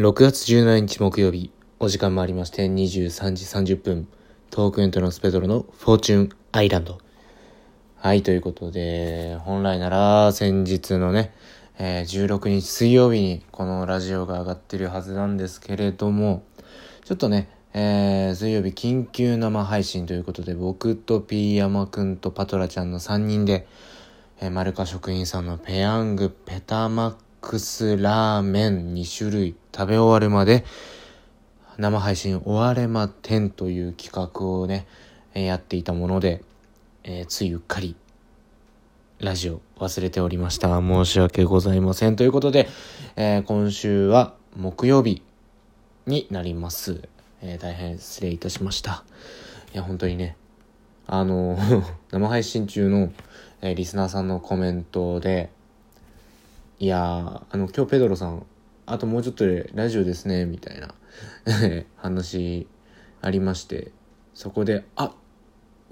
6月17日木曜日、お時間もありまして23時30分、トークエントランスペドロのフォーチュンアイランド。はい、ということで、本来なら先日のね、えー、16日水曜日にこのラジオが上がってるはずなんですけれども、ちょっとね、えー、水曜日緊急生配信ということで、僕とピーヤマくんとパトラちゃんの3人で、えー、マルカ食品さんのペヤングペタマックスラーメン2種類食べ終わるまで生配信終われま10という企画をね、やっていたもので、えー、ついうっかりラジオ忘れておりました。申し訳ございません。ということで、えー、今週は木曜日になります。えー、大変失礼いたしました。いや、本当にね、あの、生配信中の、え、リスナーさんのコメントで、いやあの、今日ペドロさん、あともうちょっとでラジオですね、みたいな 話ありまして、そこで、あ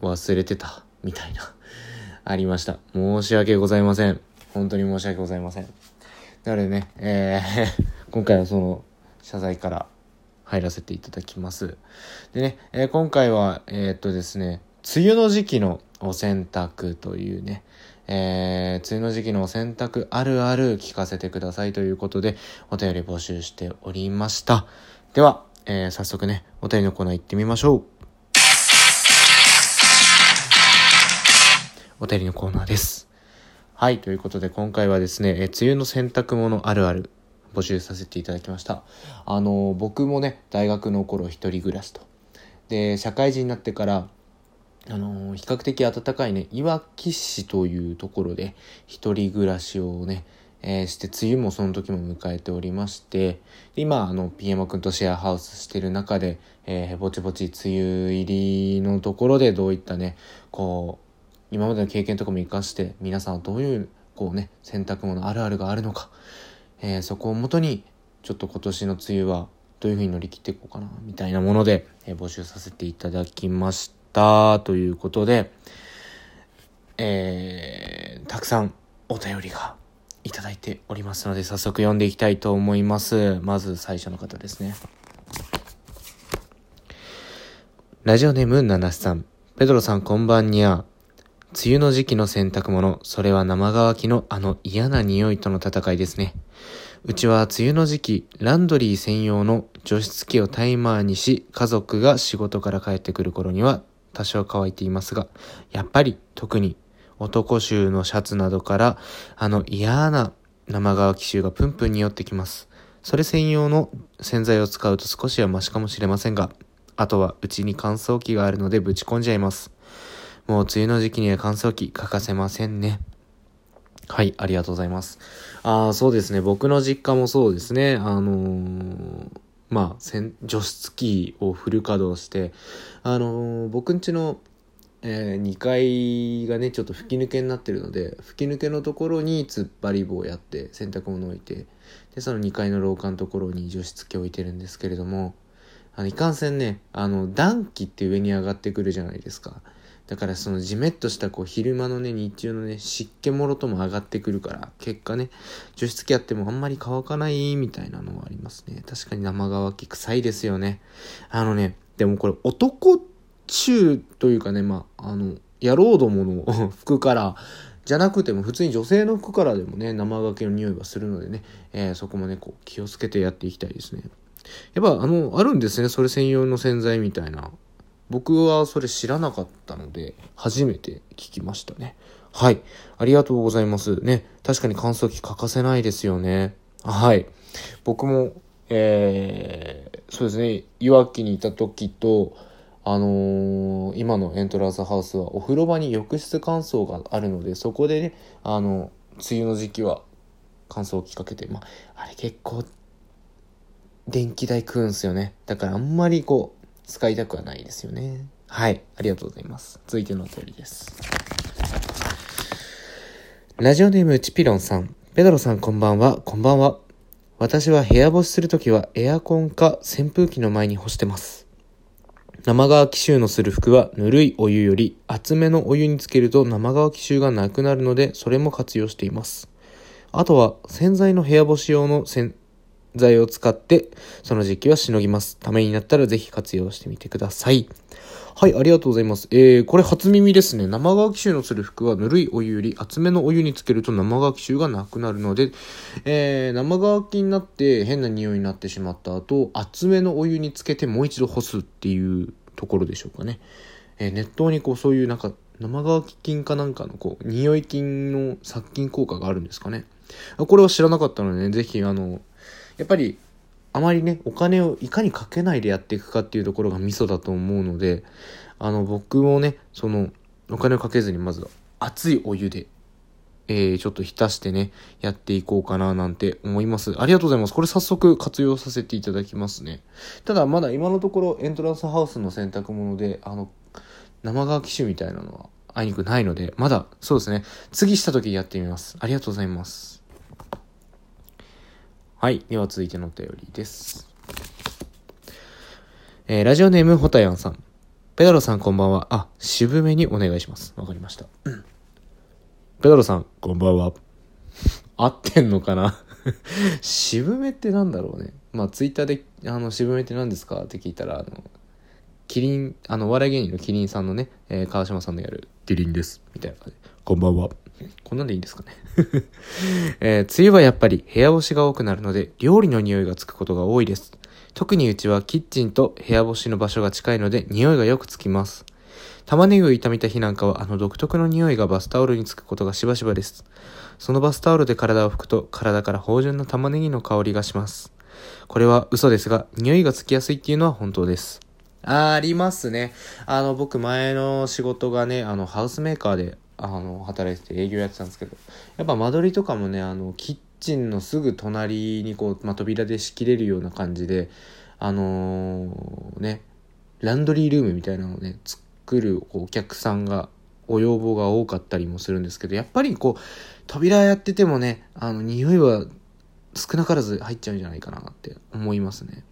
忘れてた、みたいな ありました。申し訳ございません。本当に申し訳ございません。なのでね、えー 今回はその謝罪から入らせていただきます。でね、えー、今回は、えー、っとですね、梅雨の時期のお洗濯というね、えー、梅雨の時期の洗濯あるある聞かせてくださいということで、お便り募集しておりました。では、えー、早速ね、お便りのコーナー行ってみましょう。お便りのコーナーです。はい、ということで今回はですね、えー、梅雨の洗濯物あるある募集させていただきました。あの、僕もね、大学の頃一人暮らしと。で、社会人になってから、あの比較的暖かいね、いわき市というところで一人暮らしをね、えー、して、梅雨もその時も迎えておりまして、今、あの、ピエモ君とシェアハウスしてる中で、えー、ぼちぼち梅雨入りのところでどういったね、こう、今までの経験とかも活かして、皆さんはどういう、こうね、洗濯物あるあるがあるのか、えー、そこをもとに、ちょっと今年の梅雨はどういうふうに乗り切っていこうかな、みたいなもので、えー、募集させていただきました。ということで、えー、たくさんお便りがいただいておりますので、早速読んでいきたいと思います。まず最初の方ですね。ラジオネームナナさん。ペドロさんこんばんにゃ。梅雨の時期の洗濯物、それは生乾きのあの嫌な匂いとの戦いですね。うちは梅雨の時期、ランドリー専用の除湿機をタイマーにし、家族が仕事から帰ってくる頃には多少乾いていますが、やっぱり特に男衆のシャツなどからあの嫌な生乾き臭がプンプンに寄ってきます。それ専用の洗剤を使うと少しはマシかもしれませんが、あとはうちに乾燥機があるのでぶち込んじゃいます。もう梅雨の時期には乾燥機欠かせませんね。はい、ありがとうございます。ああ、そうですね。僕の実家もそうですね。あのー、まあ、除湿機をフル稼働して、あのー、僕んちの、えー、2階がね、ちょっと吹き抜けになってるので、吹き抜けのところに突っ張り棒をやって、洗濯物を置いて、で、その2階の廊下のところに除湿機を置いてるんですけれども、あの、いかんせんね、あの、暖気って上に上がってくるじゃないですか。だからそのじめっとしたこう昼間のね、日中のね、湿気もろとも上がってくるから、結果ね、除湿器あってもあんまり乾かないみたいなのはありますね。確かに生乾き臭いですよね。あのね、でもこれ男中というかね、まあ、あの、野郎どもの 服から、じゃなくても普通に女性の服からでもね、生乾きの匂いはするのでね、えー、そこもね、こう気をつけてやっていきたいですね。やっぱあの、あるんですね、それ専用の洗剤みたいな。僕はそれ知らなかったので、初めて聞きましたね。はい。ありがとうございます。ね。確かに乾燥機欠かせないですよね。はい。僕も、えー、そうですね。いわきにいた時と、あのー、今のエントランスハウスはお風呂場に浴室乾燥があるので、そこでね、あの、梅雨の時期は乾燥機かけて、まあ、あれ結構、電気代食うんすよね。だからあんまりこう、使いたくはないですよね。はい。ありがとうございます。続いてのお便りです。ラジオネームチピロンさん。ペドロさんこんばんは。こんばんは。私は部屋干しするときはエアコンか扇風機の前に干してます。生乾き臭のする服はぬるいお湯より厚めのお湯につけると生乾き臭がなくなるのでそれも活用しています。あとは洗剤の部屋干し用の洗剤を使って、その時期はしのぎます。ためになったらぜひ活用してみてください。はい、ありがとうございます。えー、これ初耳ですね。生乾き臭のする服はぬるいお湯より厚めのお湯につけると生乾き臭がなくなるので、えー、生乾きになって変な匂いになってしまった後、厚めのお湯につけてもう一度干すっていうところでしょうかね。えー、熱湯にこうそういうなんか生乾き菌かなんかのこう匂い菌の殺菌効果があるんですかね。これは知らなかったのでね、ぜひあの、やっぱりあまりね、お金をいかにかけないでやっていくかっていうところがミソだと思うので、あの、僕もね、その、お金をかけずにまず熱いお湯で、えー、ちょっと浸してね、やっていこうかななんて思います。ありがとうございます。これ早速活用させていただきますね。ただまだ今のところエントランスハウスの洗濯物で、あの、生乾き臭みたいなのはあいにくないので、まだ、そうですね。次した時やってみます。ありがとうございます。はい。では続いてのお便りです。えー、ラジオネームホタヤンさん。ペダロさんこんばんは。あ、渋めにお願いします。わかりました。ペダロさん、こんばんは。合ってんのかな？渋めってなんだろうね。まあ、ツイッターで、あの、渋めって何ですか？って聞いたら、あの、キリン、あの、お笑い芸人のキリンさんのね、えー、川島さんのやる、キリンです。みたいな感じ。こんばんは。こんなんでいいんですかね えー、梅雨はやっぱり部屋干しが多くなるので、料理の匂いがつくことが多いです。特にうちはキッチンと部屋干しの場所が近いので、匂いがよくつきます。玉ねぎを炒めた日なんかは、あの独特の匂いがバスタオルにつくことがしばしばです。そのバスタオルで体を拭くと、体から芳醇な玉ねぎの香りがします。これは嘘ですが、匂いがつきやすいっていうのは本当です。あありますね。あの、僕前の仕事がね、あの、ハウスメーカーであの働いてて営業やってたんですけどやっぱ間取りとかもねあのキッチンのすぐ隣にこう、まあ、扉で仕切れるような感じであのー、ねランドリールームみたいなのをね作るお客さんがお要望が多かったりもするんですけどやっぱりこう扉やっててもねあの匂いは少なからず入っちゃうんじゃないかなって思いますね。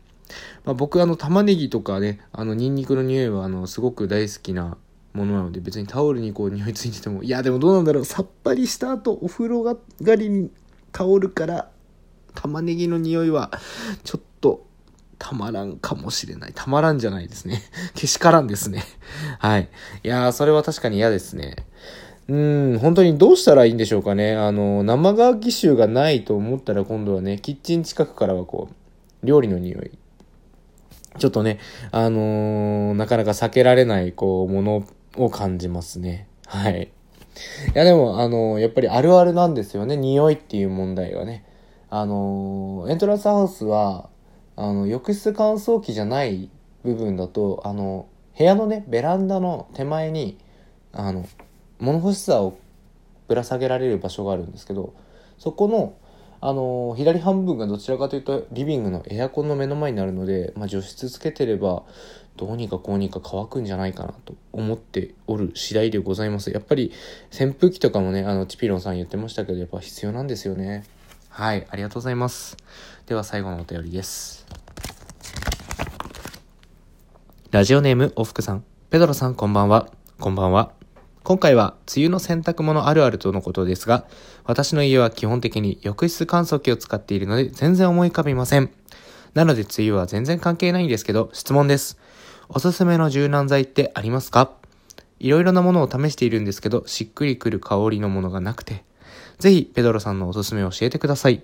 まあ、僕あの玉ねぎとかねあのニンニクの匂いはあのすごく大好きなものなので別にタオルにこう匂いついててもいやでもどうなんだろうさっぱりした後お風呂上がりにタオルから玉ねぎの匂いはちょっとたまらんかもしれない。たまらんじゃないですね。けしからんですね。はい。いやー、それは確かに嫌ですね。うん、本当にどうしたらいいんでしょうかね。あの、生乾き臭がないと思ったら今度はね、キッチン近くからはこう、料理の匂い。ちょっとね、あのー、なかなか避けられない、こう、ものを感じますね。はい。いやでも、あの、やっぱりあるあるなんですよね。匂いっていう問題がね。あの、エントランスハウスは、あの、浴室乾燥機じゃない部分だと、あの、部屋のね、ベランダの手前に、あの、物干し座をぶら下げられる場所があるんですけど、そこの、あの左半分がどちらかというとリビングのエアコンの目の前になるので、まあ、除湿つけてればどうにかこうにか乾くんじゃないかなと思っておる次第でございます。やっぱり扇風機とかもね、あの、チピロンさん言ってましたけど、やっぱ必要なんですよね。はい、ありがとうございます。では最後のお便りです。ラジオネーム、おふくさん。ペドロさん、こんばんは。こんばんは。今回は、梅雨の洗濯物あるあるとのことですが、私の家は基本的に浴室乾燥機を使っているので、全然思い浮かびません。なので、梅雨は全然関係ないんですけど、質問です。おすすめの柔軟剤ってありますか？いろいろなものを試しているんですけど、しっくりくる香りのものがなくて。ぜひ、ペドロさんのおすすめを教えてください。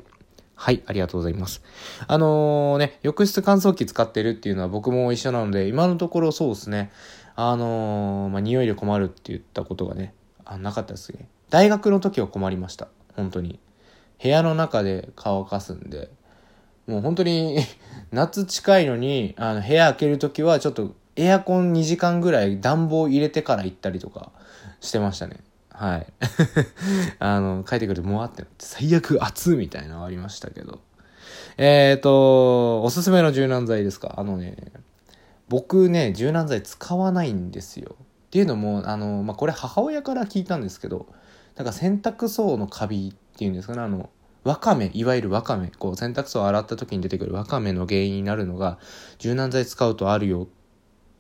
はい、ありがとうございます。あのー、ね、浴室乾燥機使ってるっていうのは僕も一緒なので、今のところそうですね。あのー、まあ、匂いで困るって言ったことがね、あなかったですね。大学の時は困りました。本当に。部屋の中で乾かすんで、もう本当に 夏近いのに、あの、部屋開けるときはちょっとエアコン2時間ぐらい暖房入れてから行ったりとかしてましたね。はい。あの、帰ってくるともわってなって、最悪暑みたいなのありましたけど。えっ、ー、と、おすすめの柔軟剤ですか？あのね、僕ね、柔軟剤使わないんですよ。っていうのも、あの、まあ、これ母親から聞いたんですけど、なんか洗濯槽のカビっていうんですかね、あの、わかめ、いわゆるわかめ、こう洗濯槽を洗った時に出てくるわかめの原因になるのが、柔軟剤使うとあるよっ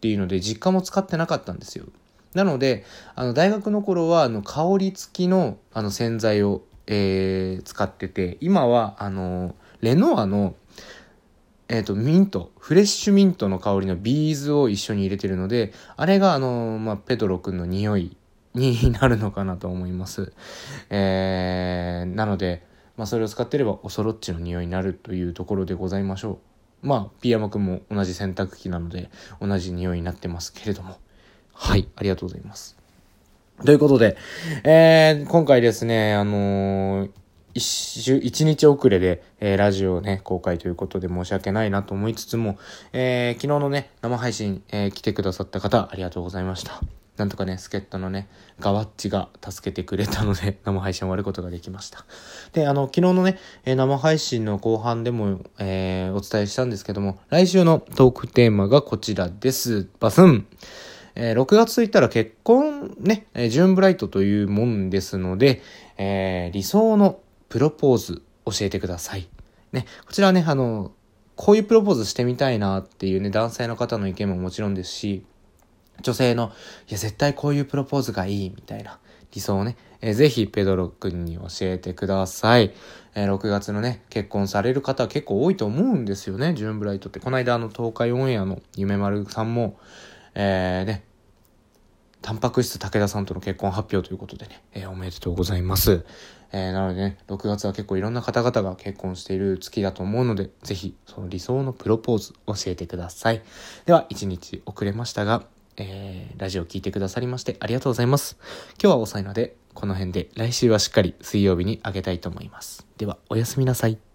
ていうので、実家も使ってなかったんですよ。なので、あの、大学の頃は、あの、香り付きの、あの、洗剤を、えー、使ってて、今は、あの、レノアの、えっ、と、ミント、フレッシュミントの香りのビーズを一緒に入れてるので、あれがあの、まあ、ペドロ君の匂いになるのかなと思います。えー、なので、まあ、それを使ってればおそろっちの匂いになるというところでございましょう。まあ、ピーヤマくんも同じ洗濯機なので、同じ匂いになってますけれども。はい、ありがとうございます。ということで、えー、今回ですね、あのー、一週、一日遅れで、えー、ラジオをね、公開ということで申し訳ないなと思いつつも、えー、昨日のね、生配信、えー、来てくださった方、ありがとうございました。なんとかね、助っ人のね、ガワッチが助けてくれたので、生配信終わることができました。で、あの、昨日のね、え生配信の後半でも、え、お伝えしたんですけども、来週のトークテーマがこちらです。バスンえー、6月といったら結婚ね、えー、ジューンブライトというもんですので、えー、理想のプロポーズ教えてください。ね、こちらはね、あの、こういうプロポーズしてみたいなっていうね、男性の方の意見ももちろんですし、女性の、いや、絶対こういうプロポーズがいい、みたいな理想をね、えー、ぜひペドロ君に教えてください。えー、6月のね、結婚される方結構多いと思うんですよね、ジューンブライトって。この間あの、東海オンエアの夢丸さんも、えー、ね、タンパク質武田さんとの結婚発表ということでね、えー、おめでとうございます。えー、なのでね、6月は結構いろんな方々が結婚している月だと思うので、ぜひその理想のプロポーズ教えてください。では、1日遅れましたが、えー、ラジオ聴いてくださりましてありがとうございます。今日は遅いので、この辺で来週はしっかり水曜日にあげたいと思います。では、おやすみなさい。